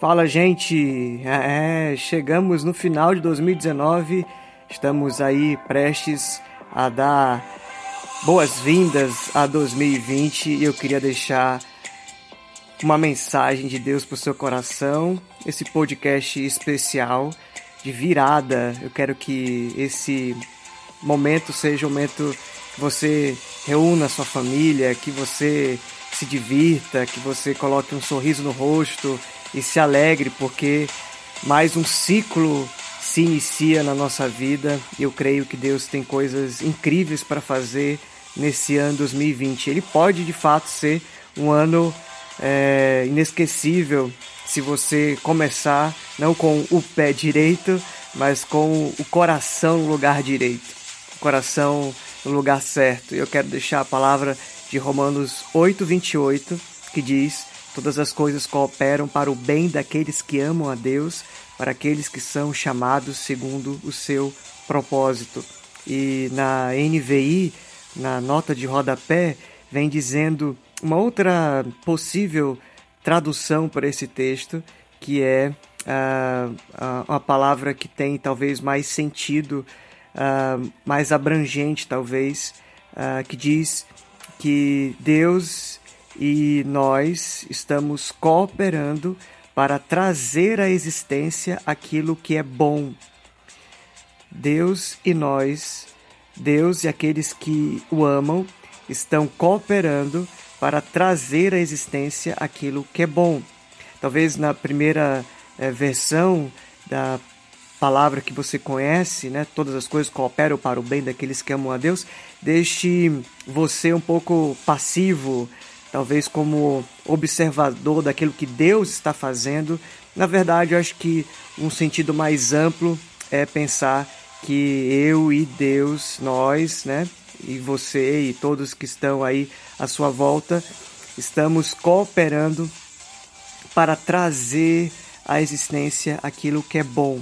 Fala, gente! É, chegamos no final de 2019, estamos aí prestes a dar boas-vindas a 2020 e eu queria deixar uma mensagem de Deus para o seu coração, esse podcast especial de virada. Eu quero que esse momento seja um momento que você reúna a sua família, que você se divirta, que você coloque um sorriso no rosto e se alegre, porque mais um ciclo se inicia na nossa vida. Eu creio que Deus tem coisas incríveis para fazer nesse ano 2020. Ele pode de fato ser um ano é, inesquecível se você começar não com o pé direito, mas com o coração no lugar direito, o coração no lugar certo. Eu quero deixar a palavra de Romanos 8:28 que diz: Todas as coisas cooperam para o bem daqueles que amam a Deus, para aqueles que são chamados segundo o seu propósito. E na NVI, na nota de rodapé, vem dizendo uma outra possível tradução para esse texto, que é uh, uma palavra que tem talvez mais sentido, uh, mais abrangente, talvez, que diz que Deus e nós estamos cooperando para trazer à existência aquilo que é bom. Deus e nós, Deus e aqueles que o amam, estão cooperando para trazer à existência aquilo que é bom. Talvez na primeira é, versão da palavra que você conhece, né? Todas as coisas cooperam para o bem daqueles que amam a Deus. Deixe você um pouco passivo, talvez como observador daquilo que Deus está fazendo. Na verdade, eu acho que um sentido mais amplo é pensar que eu e Deus, nós, né, e você e todos que estão aí à sua volta, estamos cooperando para trazer à existência aquilo que é bom.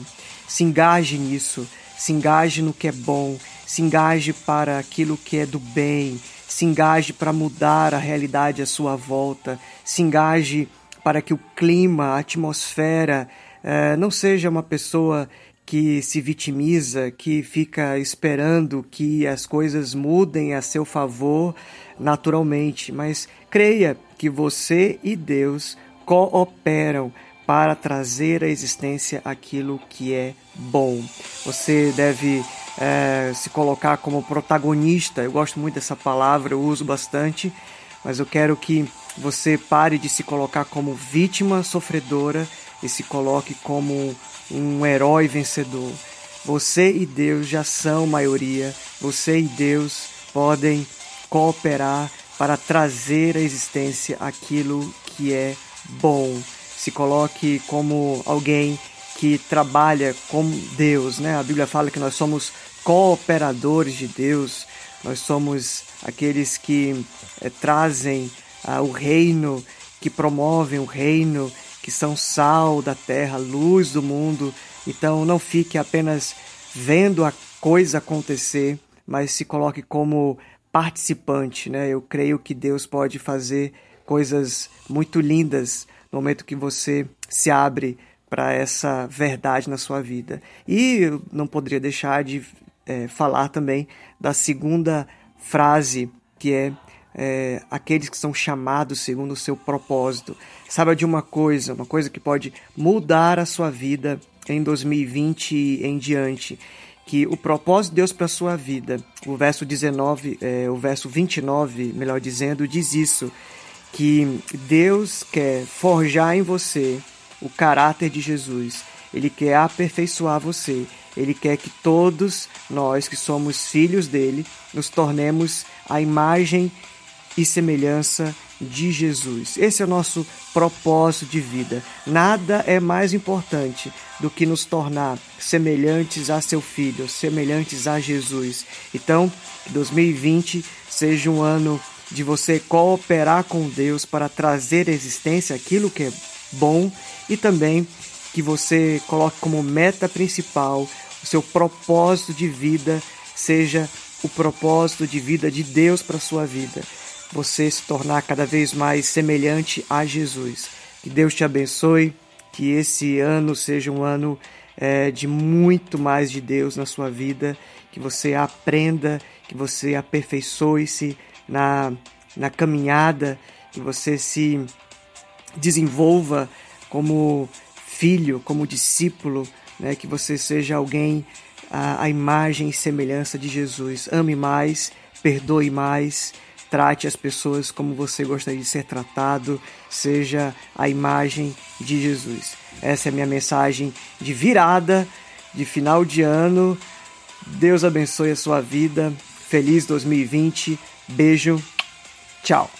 Se engaje nisso, se engaje no que é bom, se engaje para aquilo que é do bem, se engaje para mudar a realidade à sua volta, se engaje para que o clima, a atmosfera, eh, não seja uma pessoa que se vitimiza, que fica esperando que as coisas mudem a seu favor naturalmente, mas creia que você e Deus cooperam para trazer à existência aquilo que é bom. Você deve é, se colocar como protagonista. Eu gosto muito dessa palavra, eu uso bastante, mas eu quero que você pare de se colocar como vítima sofredora e se coloque como um herói vencedor. Você e Deus já são maioria. Você e Deus podem cooperar para trazer à existência aquilo que é bom. Se coloque como alguém que trabalha com Deus, né? A Bíblia fala que nós somos cooperadores de Deus. Nós somos aqueles que é, trazem ah, o reino, que promovem o reino, que são sal da terra, luz do mundo. Então não fique apenas vendo a coisa acontecer, mas se coloque como participante, né? Eu creio que Deus pode fazer coisas muito lindas no momento que você se abre para essa verdade na sua vida. E eu não poderia deixar de é, falar também da segunda frase, que é é, aqueles que são chamados segundo o seu propósito. Saiba de uma coisa, uma coisa que pode mudar a sua vida em 2020 e em diante, que o propósito de Deus para a sua vida, o verso 19, é, o verso 29, melhor dizendo, diz isso, que Deus quer forjar em você o caráter de Jesus. Ele quer aperfeiçoar você. Ele quer que todos nós que somos filhos dele nos tornemos a imagem e semelhança de Jesus. Esse é o nosso propósito de vida. Nada é mais importante do que nos tornar semelhantes a seu filho, semelhantes a Jesus. Então, que 2020 seja um ano de você cooperar com Deus para trazer à existência aquilo que é bom e também que você coloque como meta principal o seu propósito de vida seja o propósito de vida de Deus para sua vida você se tornar cada vez mais semelhante a Jesus. Que Deus te abençoe, Que esse ano seja um ano é, de muito mais de Deus na sua vida, que você aprenda, que você aperfeiçoe-se na, na caminhada, que você se desenvolva como filho, como discípulo, né? que você seja alguém à imagem e semelhança de Jesus. Ame mais, perdoe mais, trate as pessoas como você gostaria de ser tratado, seja a imagem de Jesus. Essa é a minha mensagem de virada, de final de ano. Deus abençoe a sua vida. Feliz 2020. Beijo. Tchau.